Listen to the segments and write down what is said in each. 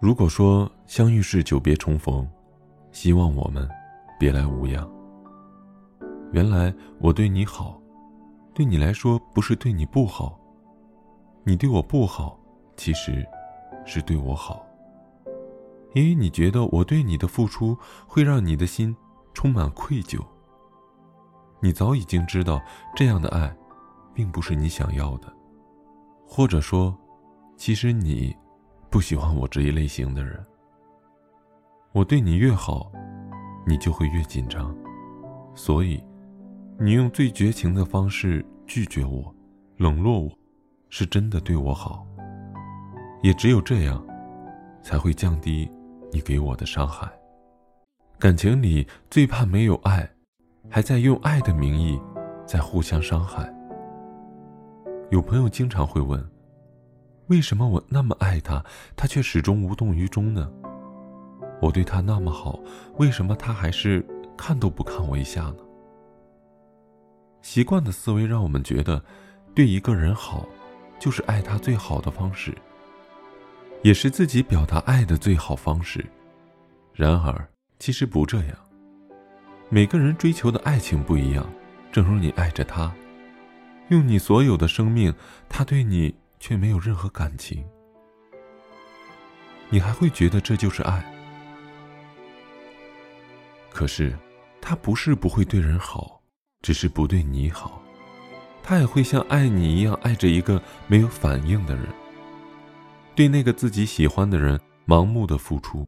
如果说相遇是久别重逢，希望我们别来无恙。原来我对你好，对你来说不是对你不好。你对我不好，其实是对我好。因为你觉得我对你的付出会让你的心充满愧疚。你早已经知道这样的爱，并不是你想要的，或者说，其实你不喜欢我这一类型的人。我对你越好，你就会越紧张，所以，你用最绝情的方式拒绝我，冷落我，是真的对我好。也只有这样，才会降低你给我的伤害。感情里最怕没有爱。还在用爱的名义，在互相伤害。有朋友经常会问：为什么我那么爱他，他却始终无动于衷呢？我对他那么好，为什么他还是看都不看我一下呢？习惯的思维让我们觉得，对一个人好，就是爱他最好的方式，也是自己表达爱的最好方式。然而，其实不这样。每个人追求的爱情不一样，正如你爱着他，用你所有的生命，他对你却没有任何感情，你还会觉得这就是爱？可是，他不是不会对人好，只是不对你好，他也会像爱你一样爱着一个没有反应的人，对那个自己喜欢的人盲目的付出，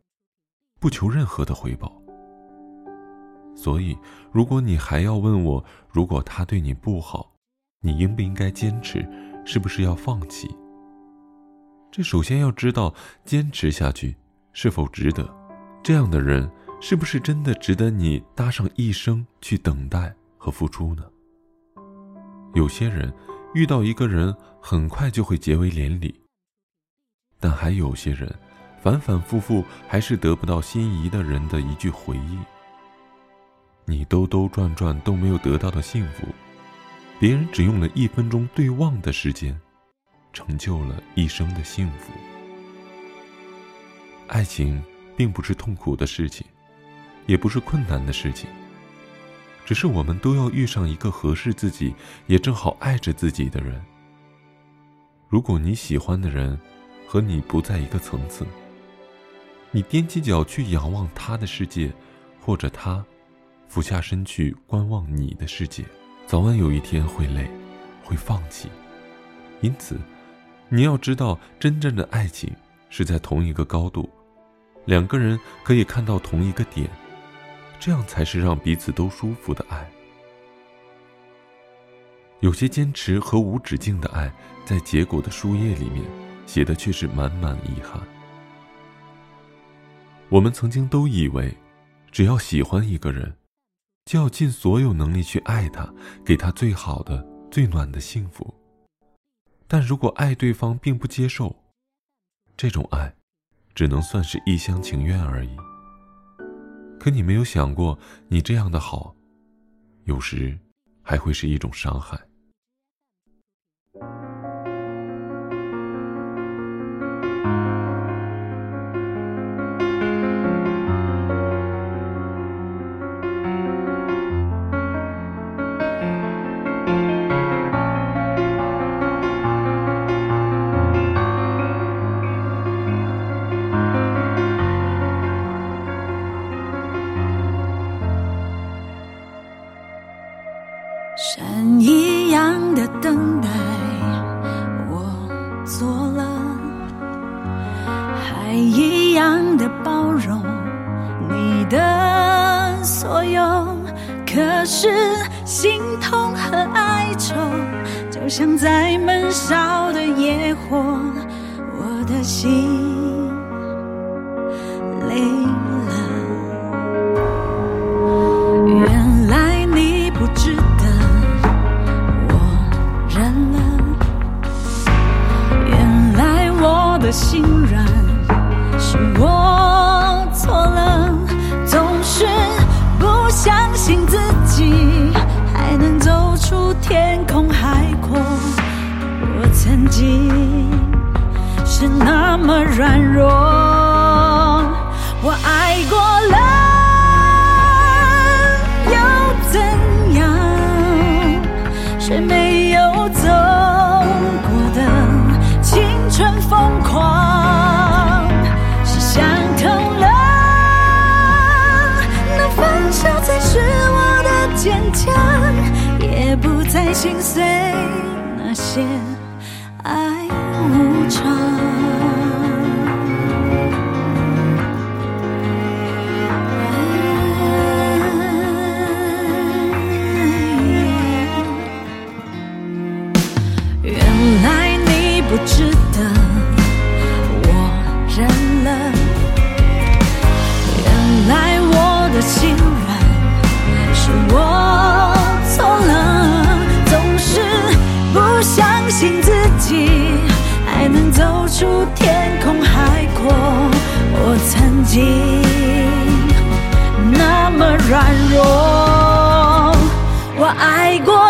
不求任何的回报。所以，如果你还要问我，如果他对你不好，你应不应该坚持？是不是要放弃？这首先要知道，坚持下去是否值得？这样的人是不是真的值得你搭上一生去等待和付出呢？有些人遇到一个人，很快就会结为连理，但还有些人，反反复复还是得不到心仪的人的一句回应。你兜兜转转都没有得到的幸福，别人只用了一分钟对望的时间，成就了一生的幸福。爱情并不是痛苦的事情，也不是困难的事情，只是我们都要遇上一个合适自己，也正好爱着自己的人。如果你喜欢的人和你不在一个层次，你踮起脚去仰望他的世界，或者他。俯下身去观望你的世界，早晚有一天会累，会放弃。因此，你要知道，真正的爱情是在同一个高度，两个人可以看到同一个点，这样才是让彼此都舒服的爱。有些坚持和无止境的爱，在结果的书页里面写的却是满满遗憾。我们曾经都以为，只要喜欢一个人。就要尽所有能力去爱他，给他最好的、最暖的幸福。但如果爱对方并不接受，这种爱，只能算是一厢情愿而已。可你没有想过，你这样的好，有时还会是一种伤害。山一样的等待，我做了；海一样的包容，你的所有。可是心痛和哀愁，就像在闷烧的野火，我的心泪。坚强，也不再心碎那些爱无常。原来你不值得我认了，原来我的心软是我情还能走出天空海阔。我曾经那么软弱，我爱过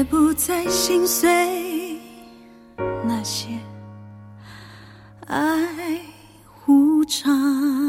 也不再心碎那些爱无常。